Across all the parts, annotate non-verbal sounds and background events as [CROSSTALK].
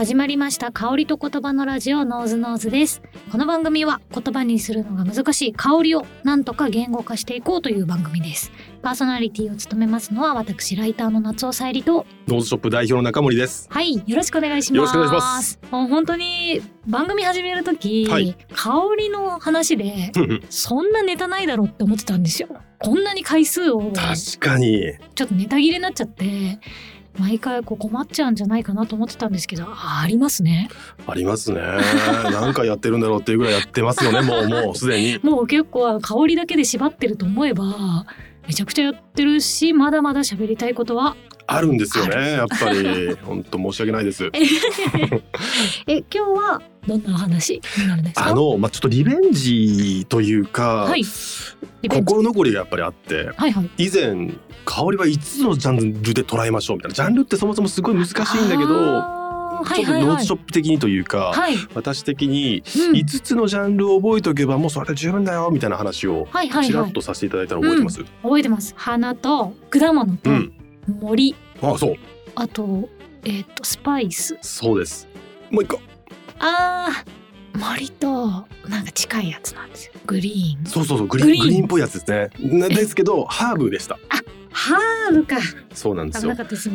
始まりました。香りと言葉のラジオノーズノーズです。この番組は言葉にするのが難しい。香りをなんとか言語化していこうという番組です。パーソナリティを務めますのは私ライターの夏尾さゆりと。ノーズショップ代表の中森です。はいよろしくお願いします。よろしくお願いします。もう本当に番組始める時、はい。香りの話でそんなネタないだろうって思ってたんですよ。こんなに回数を確かに。ちょっとネタ切れになっちゃって毎回こう困っちゃうんじゃないかなと思ってたんですけどあありますねありますね。何回 [LAUGHS] やってるんだろうっていうぐらいやってますよね。もうもう [LAUGHS] すでに。もう結構香りだけで縛ってると思えばめちゃくちゃやってるしまだまだ喋りたいことはあるんですよあね。やっぱり。本当申し訳ないです。[LAUGHS] え今日はどんなお話？になるんですか？あのまあちょっとリベンジというか、はい。心残りがやっぱりあって、はいはい。以前香りは5つのジャンルで捉えましょうみたいな。ジャンルってそもそもすごい難しいんだけど。ちょっとノーツショップ的にというか、はい、私的にうん。5つのジャンルを覚えておけばもうそれで十分だよみたいな話をちらっとさせていただいたの覚えてます、覚えてます。花と果物とうん森、あそう。あとえっ、とスパイス。そうです。もう一個。あー森となんか近いやつなんですよ。グリーン。そうそうそうグリーングリーン。グリーンっぽいやつですね。なですけどハーブでしたハーブか。危そうなんですよ。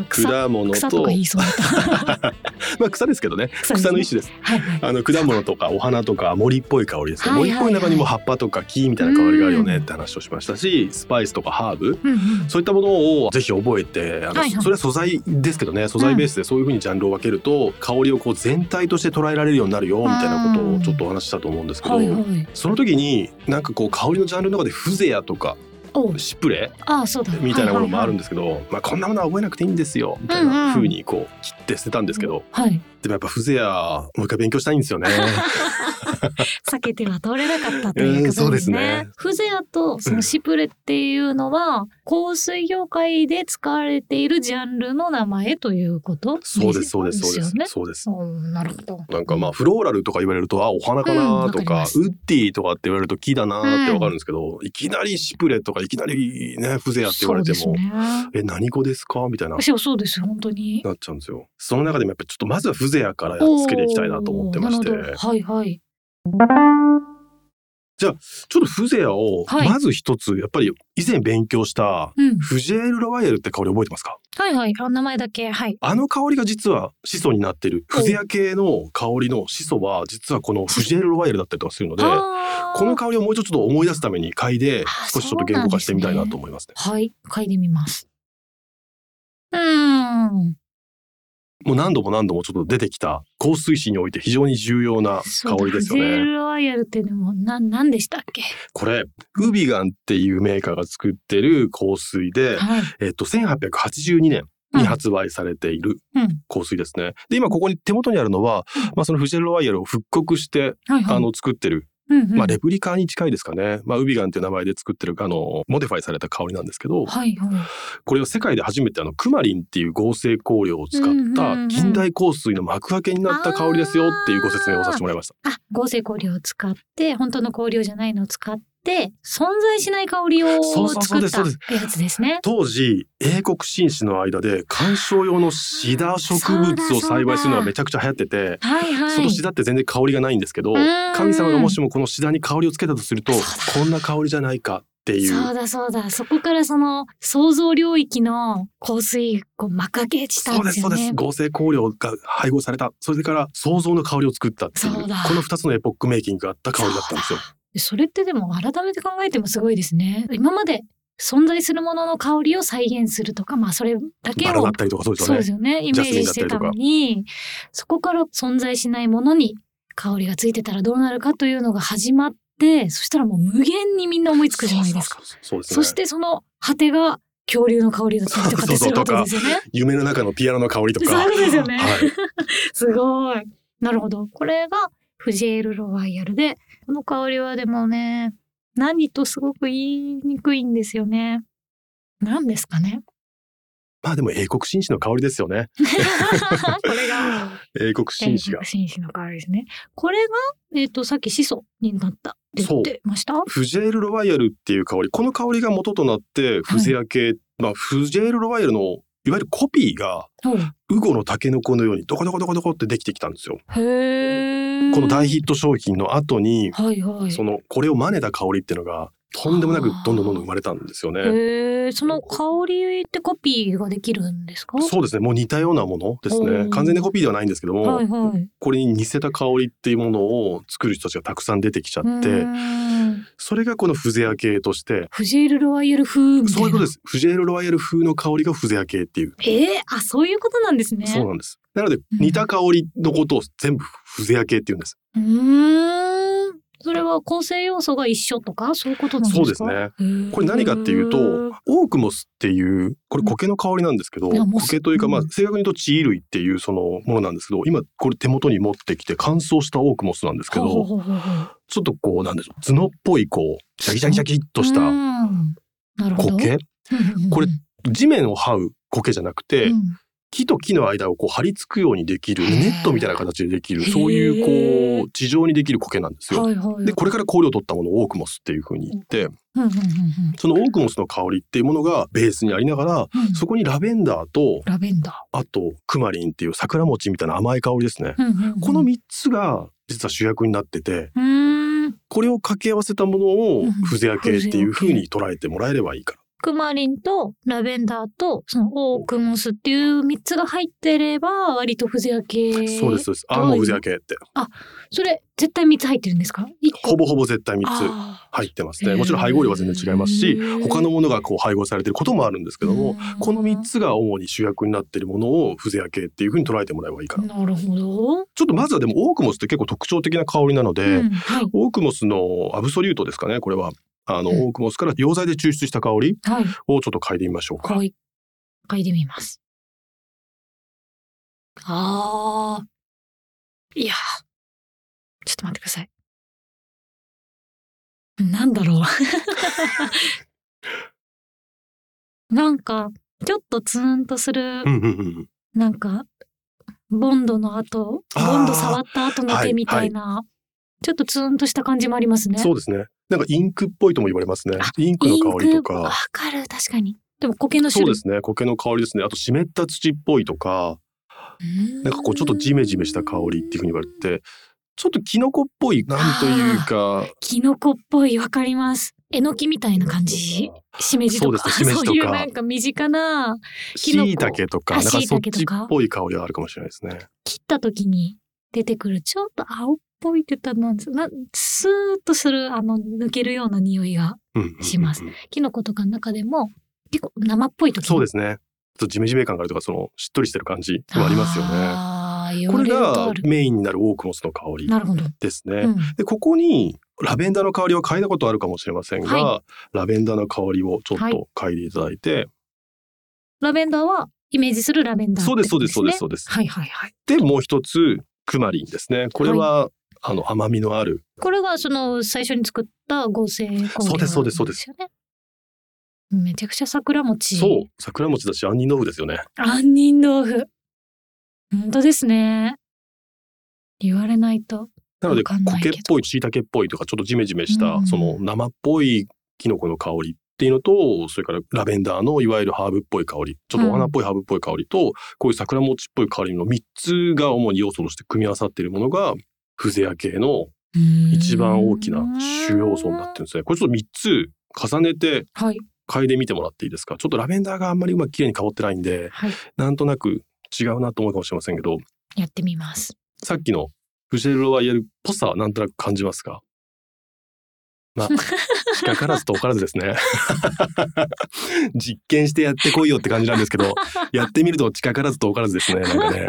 果物草ととか言いそうだった。[LAUGHS] まあ草ですけどね。草の一種です。はいはい。あの果物とかお花とか森っぽい香りです森っぽい中にも葉っぱとか木みたいな香りがあるよねって話をしましたしスパイスとかハーブ。うんうん。そういったものをぜひ覚えてあの、はいはい。それは素材ですけどね。素材ベースでそういう風にジャンルを分けると、香りをこう全体として捉えられるようになるよみたいなことをちょっとお話ししたと思うんですけど、はいはい。その時になんかこう香りのジャンルの中でフゼアとかシプレああそうだ。みたいなものもあるんでですけど、まあ、こんなものは覚えなくていいんですよみたいなん。風にこう切って捨てたんですけど、はいでもやっぱフゼアもう一回勉強したいんですよね。[LAUGHS] 避けては通れなかったということでですすねね。フゼアとそのシプレっていうのは香水業界で使われているジャンルの名前ということ？そうですそうですそうです。そうです。うんなるほど。なんかまあフローラルとか言われるとあお花かなとかウッディとかって言われると木だなってわかるんですけど、いきなりシプレとかいきなりねフゼアって言われても。え何語ですか？みたいなそうですよ本当に。なっちゃうんですよ。その中でもやっぱりちょっとまずはフゼアからやっつけていきたいなと思ってましてはいはい。ちょっとフゼアをはいまず一つやっぱり以前勉強したうん。フジェール・ロワイヤルって香り覚えてますか？はいはい。あ名前だけはい。あの香りが実は始祖になってるフゼア系の香りの始祖は実はこのフジェール・ロワイヤルだったりとかするのでこの香りをもうちょっと思い出すために嗅いであ少しちょっと言語化してみたいなと思いますね。はい嗅いでみます。うーん。もう何度も何度もちょっと出てきた香水史において非常に重要な香りですよね。ルロワイヤルっていうのもなんなんでしたっけ？これウビガンっていうメーカーが作ってる香水で、はい。えっと1882年に発売されているうん。香水ですね。で今ここに手元にあるのは、まあそのフジェール・ロワイヤルを復刻してはいはい。あの作ってるうんうん、まあレプリカに近いですかね。まあウビガンっていう名前で作ってるあのモディファイされた香りなんですけど、はいはい。これを世界で初めてあのクマリンっていう合成香料を使った近代香水の幕開けになった香りですよっていうご説明をさせてもらいました。あ合成香料を使って本当の香料じゃないのを使って存在しない香りを作ったやつですね。当時英国紳士の間で観賞用のシダ植物を栽培するのがめちゃくちゃ流行ってて、はいはい。そのシダって全然香りがないんですけど、うん。神様がもしもこのシダに香りをつけたとするとこんな香りじゃないかっていう。そうだそうだ。そこからその想像領域の香水こう幕開けしたそうんでですよね。すそうです。合成香料が配合された。それから想像の香りを作ったっていう。そうだ。この2つのエポックメイキングがあった香りだったんですよ。でそれってでも改めて考えてもすごいですね。今まで存在するものの香りを再現するとかまあそれだけをバラだったりとかそうですよね。そうです。よね。イメージしてたのにそこから存在しないものに香りがついてたらどうなるかというのが始まってそしたらもう無限にみんな思いつくじゃないですか。そしてその果てが恐竜の香りだったりとかってするわけですよね。夢の中のピアノの香りとか。そういうことですよねはい。すごい。なるほど。これがフジエール・ロワイヤルで、この香りはでもね、何とすごく言いにくいんですよね。何ですかねまあでも英国紳士の香りですよね。[LAUGHS] これが英国紳士が。紳士の香りですね。これが、えっ、と、さっき始祖になったって言ってました？フジェール・ロワイヤルっていう香りこの香りが元となってフゼア系、まあフジェール・ロワイヤルのいわゆるコピーがウウゴのタケノコのようにドコドコドコドコってできてきたんですよ。へえ。この大ヒット商品の後に、はいはい。そのこれを真似た香りっていうのがとんでもなくどんどんどんどん生まれたんですよね。その香りってコピーができるんですか？そうですね。もう似たようなものですおね。ー完全にコピーではないんですけども、はいはい。これに似せた香りっていうものを作る人たちがたくさん出てきちゃって、それがこのフゼア系として、フジェール・ロワイヤル風みたいな。そういうことです。フジェール・ロワイヤル風の香りがフゼア系っていう。ええあ、そういうことなんですね。そうなんです。なので似た香りのことを全部フゼア系っていうんです。うーん。それは構成要素が一緒とかそういうことですか？そうですね。これ何かっていうと、オークモスっていうこれ苔の香りなんですけど、苔というかまあうん。正確に言うと地衣類っていうそのものなんですけど、今これ手元に持ってきて乾燥したオークモスなんですけど、ちょっとこうなんでしょう角っぽいこうシャキシャキシャキっとした。苔、これ地面を這う苔じゃなくて、うん木と木の間をこう張り付くようにできるネットみたいな形でできるそういうこう地上にできる苔なんですよ。はいはい。でこれから香料を取ったものをオークモスっていう風に言ってそのオークモスの香りっていうものがベースにありながらうんうんそこにラベンダーとラベンダあとクマリンっていう桜餅みたいな甘い香りですね。ー。うんうんうんこの3つが実は主役になってて。これを掛け合わせたものをうんフゼア系っていう風に捉えてもらえればいいから。クマリンとラベンダーとそのオークモスっていう三つが入ってれば割とフゼア系。そうですそうです。ああもうフゼア系ってそれ絶対三つ入ってるんですか？ほぼほぼ絶対3つあ入ってますね。もちろん配合量は全然違いますし他のものがこう配合されてることもあるんですけーどもうんこの3つが主に主役になっているものをフゼア系っていう風に捉えてもらえばいいかな。なるほど。ちょっとまずはでもオークモスって結構特徴的な香りなので、うんはいオークモスのアブソリュートですかねこれは。あの、うんオークモスから溶剤で抽出した香りはいをちょっと嗅いでみましょうか。はい。嗅いでみます。ああ。いやー。ちょっと待ってください。なんだろう。[LAUGHS] なんか、ちょっとツーンとするう、んうんうん。なんか、ボンドの後、ボンド触った後のはい毛みたいな、ちょっとツーンとした感じもありますね。そうですね。なんかインクっぽいとも言われますねあ。インクの香りとインクわか。かる、確かに。でも苔の種類。そうですね。苔の香りですね。あと湿った土っぽいとか、なんかこうちょっとジメジメした香りっていうふうに言われて、ちょっとキノコっぽいなんというか、キノコっぽいわかります。えのきみたいな感じ？しめじとか？そうですねしめじとかそういうなんか身近な、キノコ椎茸とか、あなんかそっちっぽい香りがあるかもしれないですね。切った時に出てくる、ちょっと青っぽいって言ったらなんですなスーッとする、あの、抜けるような匂いが、しますキノコとかの中でも、結構生っぽい時そうですすね。ちょっとジメジメ感があるとか、そのしっとりしてる感じもありますよね。これが。メインになるオークモスの香りなるほど。ですね。うんでここにラベンダーの香りは嗅いだことあるかもしれませんが、はラベンダーの香りをちょっはいと嗅いでいただいて、ラベンダーは、イメージするラベンダーってそうですそうですそうですねそうです。はいはいはい。でもう一つクマリンですね。これは、あの甘みのあるこれがその最初に作った合成そうですそうですそうですよね。めちゃくちゃ桜餅。そう桜餅だし杏仁豆腐ですよね。杏仁豆腐。本当ですね。言われないと。なので苔っぽい椎茸っぽいとかちょっとジメジメした、うんその生っぽいキノコの香りっていうのとそれからラベンダーのいわゆるハーブっぽい香りちょっとお花っぽいハーブっぽい香りと、こういう桜餅っぽい香りの3つが主に要素として組み合わさっているものがフゼア系の一番大きな主要素になってるんですね。これちょっと3つ重ねてはい。嗅いでみてもらっていいですか？ちょっとラベンダーがあんまりうまく綺麗に香ってないんではい。なんとなく違うなと思うかもしれませんけどやってみます。さっきのフジェル・ロワイヤルっぽさはなんとなく感じますか？まあ近からず遠からずですね実験してやってこいよって感じなんですけどやってみると近からず遠からずですねなんかね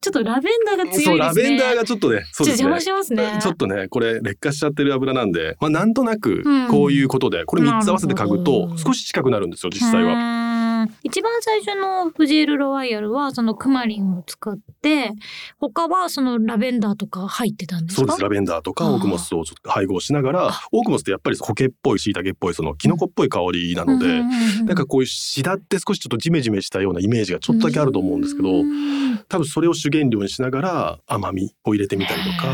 ちょっとラベンダーが強いですね。そうラベンダーがちょっとねそうですねちょっと邪魔しますね。ちょっとねこれ劣化しちゃってる油なんで、まあ、なんとなくうんこういうことで、これ3つ合わせて嗅ぐと少し近くなるんですよ実際は。は。一番最初のフジエル・ロワイヤルはそのクマリンを使って他はそのラベンダーとか入ってたんですか？そうですラベンダーとかオークモスをちょっと配合しながらオークモスってやっぱり苔っぽい椎茸っぽいそのキノコっぽい香りなので、うんなんかこういうシダって少しちょっとジメジメしたようなイメージがちょっとだけあると思うんですけど、うん多分それを主原料にしながら甘みを入れてみたりとか、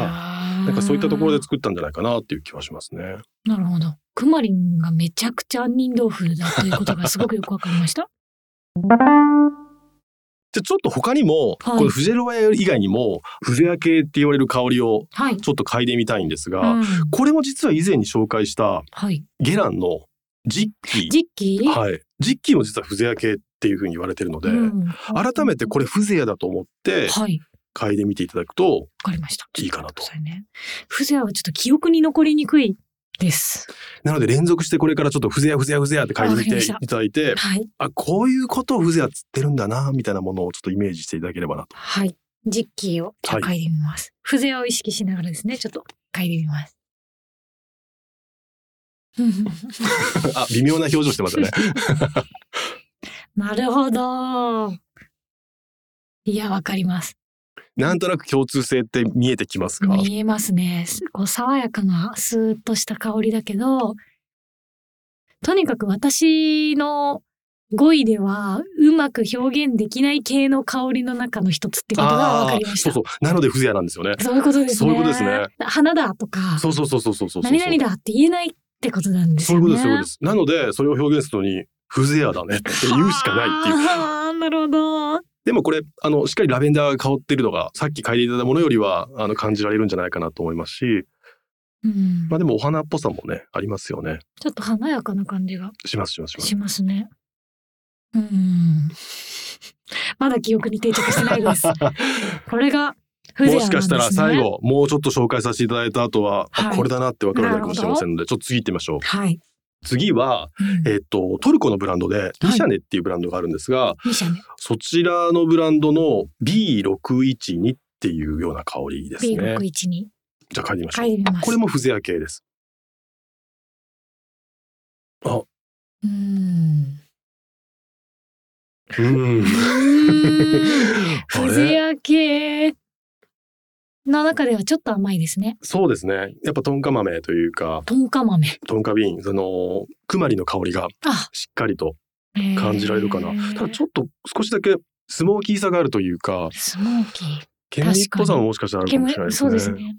なんかそういったところで作ったんじゃないかなっていう気はしますね。なるほど。クマリンがめちゃくちゃ杏仁豆腐だということがすごくよくわかりました。でちょっと他にも、はいこのフジェロワ以外にもフゼア系って言われる香りをはい。ちょっと嗅いでみたいんですが、うんこれも実は以前に紹介したはい。ゲランのジッキー。ジッキー？はい。ジッキーも実はフゼア系っていうふうに言われてるので、うん改めてこれフゼアだと思ってはい。嗅いでみていただくとわかりました。いいかなと。フゼアはちょっと記憶に残りにくいです。なので連続してこれからちょっとフゼアフゼアフゼアって嗅いていただいてはい。あこういうことをフゼアっつってるんだなみたいなものをちょっとイメージしていただければなと。はい。ジッキーをじゃあはい嗅いでみます。フゼアを意識しながらですね、ちょっと嗅いでみます。[LAUGHS] あ微妙な表情してますね。[LAUGHS] なるほど。いや、わかります。なんとなく共通性って見えてきますか？見えますね。すこう爽やかなスーッとした香りだけど、とにかく私の語彙ではうまく表現できない系の香りの中の一つってことが分かりました。そうそうなのでフゼアなんですよね。そういうことですね。そういうことですね。花だとか、そうそうそうそうそうそうそう。何々だって言えないってことなんですよね。そういうことですそういうことです。なのでそれを表現するのにフゼアだねって言うしかないっていう。あーなるほど。でもこれあのしっかりラベンダーが香ってるのがさっき嗅いでいただいたものよりはあの感じられるんじゃないかなと思いますし、うんまあでもお花っぽさもねありますよね。ちょっと華やかな感じがしますしますします。しますね。うん。[LAUGHS] まだ記憶に定着してないです。[LAUGHS] これがね、もしかしたら最。後もうちょっと紹介させていただいた後は、あはいこれだなってわかるのかもしれませんのでちょっと次行ってみましょう。はい。次は、うんえっとトルコのブランドでミシャネっていうブランドがあるんですが、ミシャね。そちらのブランドの B612 っていうような香りですね。B612。じゃあ嗅いでみましょう。これもフゼア系です。あ、うん。うーん。フゼア系の中ではちょっと甘いですね。そうですね。やっぱトンカ豆というか、トンカ豆。トンカビーン、その、クマリの香りがあ、しっかりと感じられるかな。ただちょっと少しだけスモーキーさがあるというか、スモーキー。煙っぽさももしかしたらあるかもしれないですね。そうですね。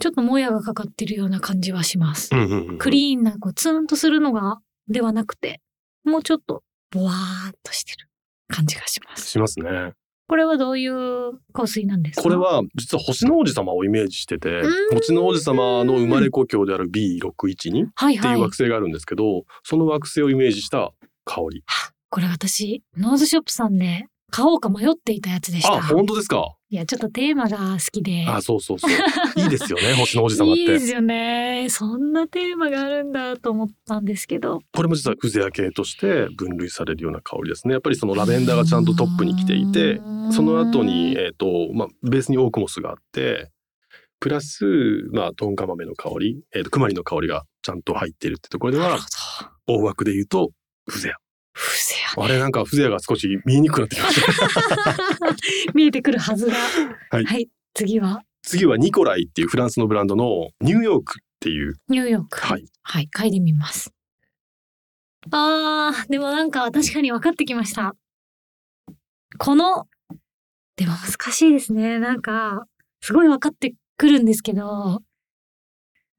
ちょっともやがかかってるような感じはします。うんうんうん。クリーンな、こう、ツーンとするのが、ではなくて、もうちょっと、ボワーっとしてる感じがします。しますね。これはどういう香水なんですか？これ、は実は星の王子様をイメージしててうん、星の王子様の生まれ故郷である B612 っはいはいいうて惑。星があるんですけど、その惑星をイメージした香り。これ私、ノーズショップさんで買おうか迷っていたやつでした。あ、本当ですか？いや、ちょっとテーマが好きで。あ、そうそうそう。いいですよね、[LAUGHS] 星の王子様って。いいですよね。そんなテーマがあるんだと思ったんですけど。これも実はフゼア系として分類されるような香りですね。やっぱりそのラベンダーがちゃんとトップに来ていて、その後に、えっ、と、まあ、ベースにオークモスがあって、プラス、まあ、トンカ豆の香り、えっ、と、クマリの香りがちゃんと入っているってところでは。大枠で言うと、フゼア。フゼアあれなんかフゼアが少し見えにくくなってきました。[LAUGHS] 見えてくるはずが。はい次は、次はニコライっていうフランスのブランドのニューヨークっていう、ニューヨーク。はい。はい、嗅いでみます。あー、でもなんか確かに分かってきました。この、でも難しいですね。なんか、すごい分かってくるんですけど、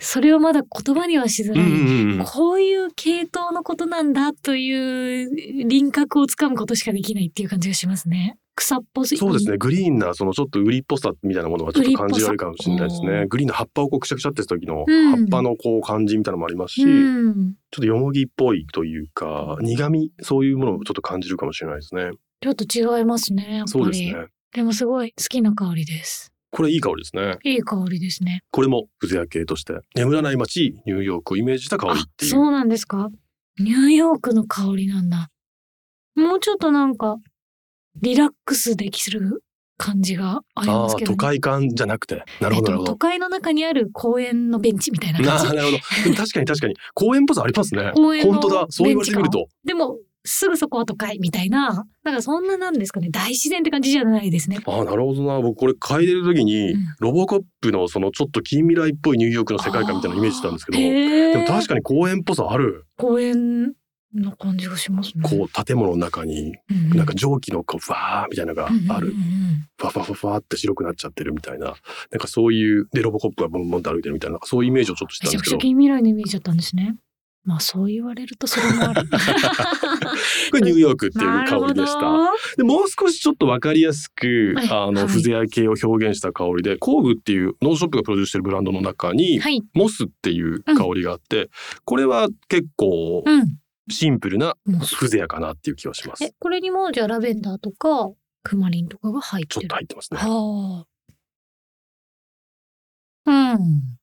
それをまだ言葉にはしづらい。んうんこういう系統のことなんだという輪郭をつかむことしかできないっていう感じがしますね。草っぽすそうですね。グリーンなそのちょっとウリっぽさみたいなものがちょっと感じられるかもしれないです。ねグリーンの葉っぱをこうくしゃくしゃってした時のうん葉っぱのこう感じみたいなのもありますし、うん。ちょっとよもぎっぽいというか苦味そういうものをちょっと感じるかもしれないですね。ちょっと違いますね。やっぱり。そうですね。でもすごい好きな香りです。これいい香りですね。いい香りですね。これもフゼア系として眠らない街ニューヨークをイメージした香りあっていう。そうなんですかニューヨークの香りなんだ。もうちょっとなんか、リラックスできる感じがありますけど、都会感じゃなくてなるほどなるほどえっと都。会の中にある公園のベンチみたいなな感じ。[LAUGHS] なるほど。でも確かに確かに公園っぽさありますね。公園の本当だ。そう言われてみると。でも、すぐそこは都会みたいな、なんかそんななんですかね、大自然って感じじゃないですね。ああなるほどな。僕これ嗅いでる時に、うん。ロボコップのそのちょっと近未来っぽいニューヨークの世界観みたいなイメージしたんですけどでも確かに公園っぽさある。公園の感じがしますね。こう建物の中にうんなんか蒸気のこうファーみたいなのがある。ファファファファって白くなっちゃってるみたいな。なんかそういうでロボコップがボンボンと歩いてるみたいなそういうイメージをちょっとしめちゃくちゃたんですけど。近未来のイメージだったんですね。まあそう言われるとそれもある。[LAUGHS] これニューヨークっていう香りでした。でもう少しちょっとわかりやすく、はいあの、はいフゼア系を表現した香りで、 KO-GU っていう NOSE SHOP がプロデュースしてるブランドの中に、どはい。モスっていう香りがあって、これは結構うん。シンプルなフゼアかなっていう気がします。え、これにもじゃあラベンダーとかクマリンとかが入ってる？ちょっと入ってますね。はあ。うん。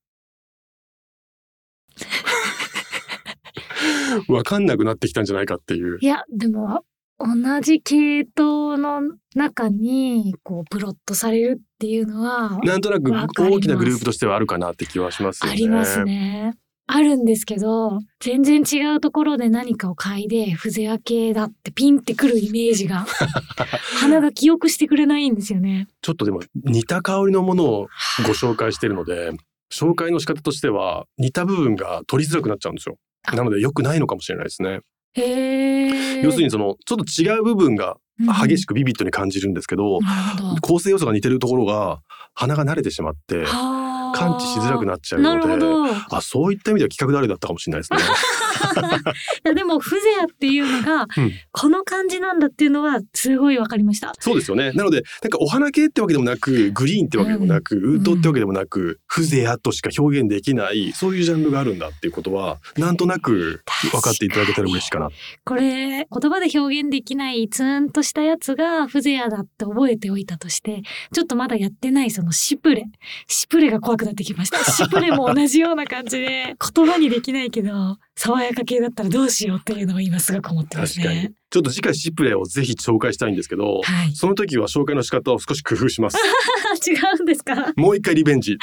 [LAUGHS] わかんなくなってきたんじゃないかっていうい。や、でも、同じ系統の中に、こう、プロットされるっていうのは、なんとなく大きなグループとしてはあるかなって気はしますよね。ありますね。あるんですけど、全然違うところで何かを嗅いで、風情系だってピンってくるイメージが、[LAUGHS] 鼻が記憶してくれないんですよね。ちょっとでも似た香りのものをご紹介してるので、紹介の仕方としては似た部分が取りづらくなっちゃうんですよ。あなので良くないのかもしれないですね。要するにそのちょっと違う部分が激しく。くビビッドに感じるんですけど、なるほど。構成要素が似てるところが鼻が慣れてしまってはあ感知しづらくなっちゃうので、あそういった意味では企画誰だったかもしれないですね。[LAUGHS] やでも風情っていうのが、うんこの感じなんだっていうのはすごいわかりました。そうですよね。なのでなんかお花系ってわけでもなくグリーンってわけでもなく、ウッドってわけでもなく、風情としか表現できないそういうジャンルがあるんだっていうことはなんとなく分かっていただけたら嬉しいかな。これ言葉で表現できないツーンとしたやつが風情だって覚えておいたとしてちょっとまだやってないそのシプレシプレが怖くなってきましたシプレも同じような感じで言葉にできないけど爽やか系だったらどうしようっていうのを今すごく思ってます確かにね。ちょっと次回シプレをぜひ紹介したいんですけど、はい。その時は紹介の仕方を少し工夫します。[LAUGHS] 違うんですか？もう一回リベンジ。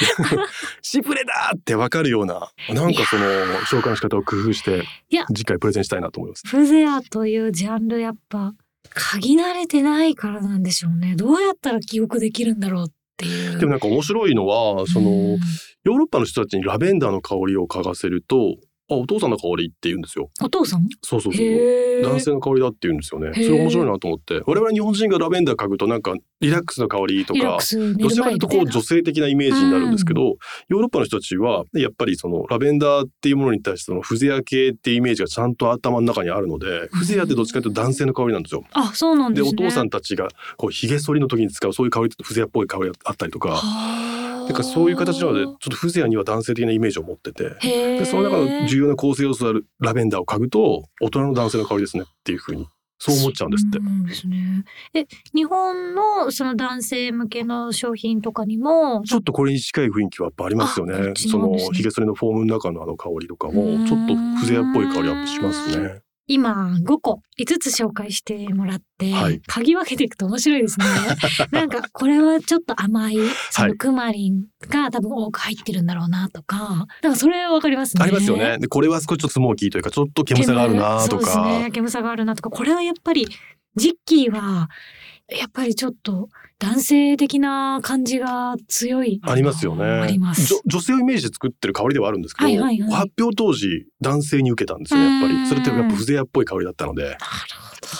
シプレだってわかるような、なんかその紹介の仕方を工夫していや、次回プレゼンしたいなと思います。風情というジャンルやっぱ嗅ぎ慣れてないからなんでしょうね。どうやったら記憶できるんだろうっていう。でもなんか面白いのは、その、うんヨーロッパの人たちにラベンダーの香りを嗅がせると、あ、お父さんの香りって言うんですよ。お父さん？そうそうそう。男性の香りだって言うんですよね。それ面白いなと思って。我々日本人がラベンダー嗅ぐとなんかリラックスの香りとかどちるらかというとこう女性的なイメージになるんですけど、ヨーロッパの人たちはやっぱりそのラベンダーっていうものに対してその風情系っていうイメージがちゃんと頭の中にあるので、風情ってどっちかというと男性の香りなんですよ。あ、そうなんでで、すね。お父さんたちがこう髭剃りの時に使うそういう香りって風情っぽい香りがあったりとか、はだからそういう形なのでちょっと風情には男性的なイメージを持ってて。でその中の重要な構成要素であるラベンダーを嗅ぐと大人の男性の香りですねっていうふうにそう思っちゃうんですってですね。え、日本のその男性向けの商品とかにも、ちょっとこれに近い雰囲気はやっぱありますよねあこっ。ちそのなんですねヒゲ剃りのフォームの中のあの香りとかもちょっと風情っぽい香りアップしますね。今5個、5つ紹介してもらって、はい嗅ぎ分けていくと面白いですね。[LAUGHS] なんか、これはちょっと甘い、そのクマリンが多分多く入ってるんだろうなとか、なんかそれはわかりますね。ありますよね。でこれは少しちょっとスモーキーというかちょっと煙さがあるなとそうですか。ね。煙さがあるなとか、これはやっぱり、ジッキーは、やっぱりちょっと男性的な感じが強い。ありますよね。あります。女女性をイメージで作ってる香りではあるんですけど、はいはいはい発表当時男性に受けたんですよねやっぱり。それってやっぱ風情っぽい香りだったので。なるほど。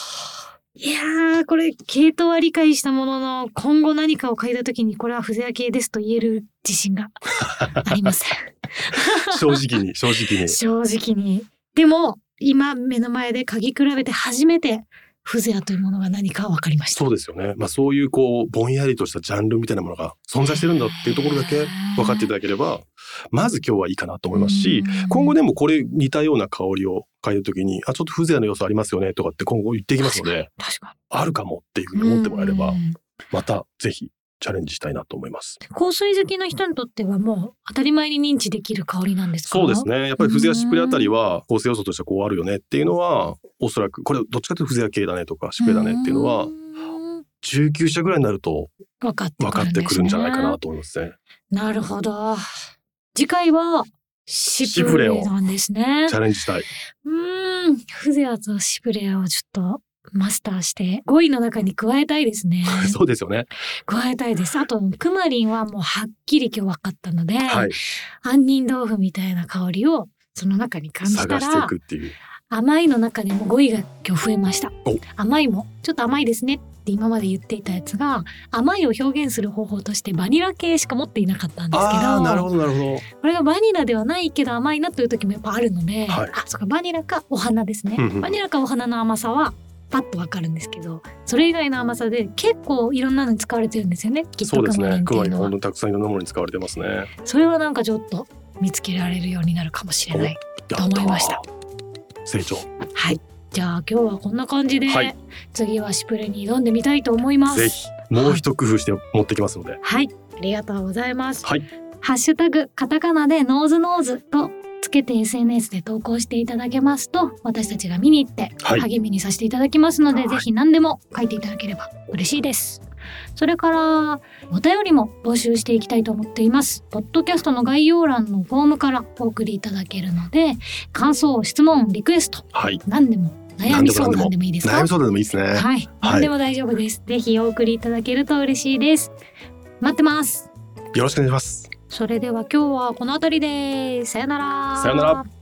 いやー、これ、系統は理解したものの、今後何かを嗅いだ時に、これは風情系ですと言える自信が [LAUGHS] ありません。正直に正直に。[LAUGHS] 正直に。でも、今目の前で嗅ぎ比べて初めて、風情というものが何か分かりました。そうですよね。まあそういうこうぼんやりとしたジャンルみたいなものが存在してるんだっていうところだけ分かっていただければ、まず今日はいいかなと思いますし、うん今後でもこれ似たような香りを嗅いだ時に、あ、ちょっと風情の要素ありますよねとかって今後言っていきますので、確かあるかもっていうふうに。に思ってもらえればう、んまたぜひチャレンジしたいなと思います。香水好きの人にとってはもう当たり前に認知できる香りなんですか？そうです。ね。やっぱり風情やシプレあたりは構成要素としてはこうあるよねっていうのは、おそらくこれどっちかというと風情系だねとかシプレだねっていうのはう、ん19社ぐらいになると分かってくるんじゃないかなと思いますね。なるほど。次回はシプレなんですねチ。ャレンジしたい。うーん、風情とシプレをちょっとマスターして5位の中に加えたいですね。[LAUGHS] そうですよね。加えたいです。あとクマリンはもうはっきり今日分かったので、はい。杏仁豆腐みたいな香りをその中に感じた探していらくっていう。甘いの中でも5位が今日増えましたお甘いもちょっと甘いですねって今まで言っていたやつが甘いを表現する方法としてバニラ系しか持っていなかったんですけああ、なるどほど、なるほど。これがバニラではないけど甘いなという時もやっぱあるので、はいあそうかバニラかお花ですね、うんうんバニラかお花の甘さはパッとわかるんですけどそれ以外の甘さで結構いろんなのに使われてるんですよねきっとそうですね。クマリンってクマリンというのは本当にたくさんいろんなものに使われてますね。それはなんかちょっと見つけられるようになるかもしれないと思いました。成長。はいじゃあ今日はこんな感じで、はい次はシプレに挑んでみたいと思いますぜひ、もう一工夫して持ってきますので。はい、ありがとうございます。はい。ハッシュタグカタカナでノーズノーズとつけて SNS で投稿していただけますと私たちが見に行ってはい励みにさせていただきますので、はいぜひ何でも書いていただければ嬉しいです。それからお便りも募集していきたいと思っています。ポッドキャストの概要欄のフォームからお送りいただけるので感想、質問、リクエストはい。何でも悩み相談でもいいですか？悩み相談でもいいですね。はい、何でも大丈夫です。ぜひお送りいただけると嬉しいです。待ってます。よろしくお願いします。それでは今日はこの辺りでさよなら。さよなら。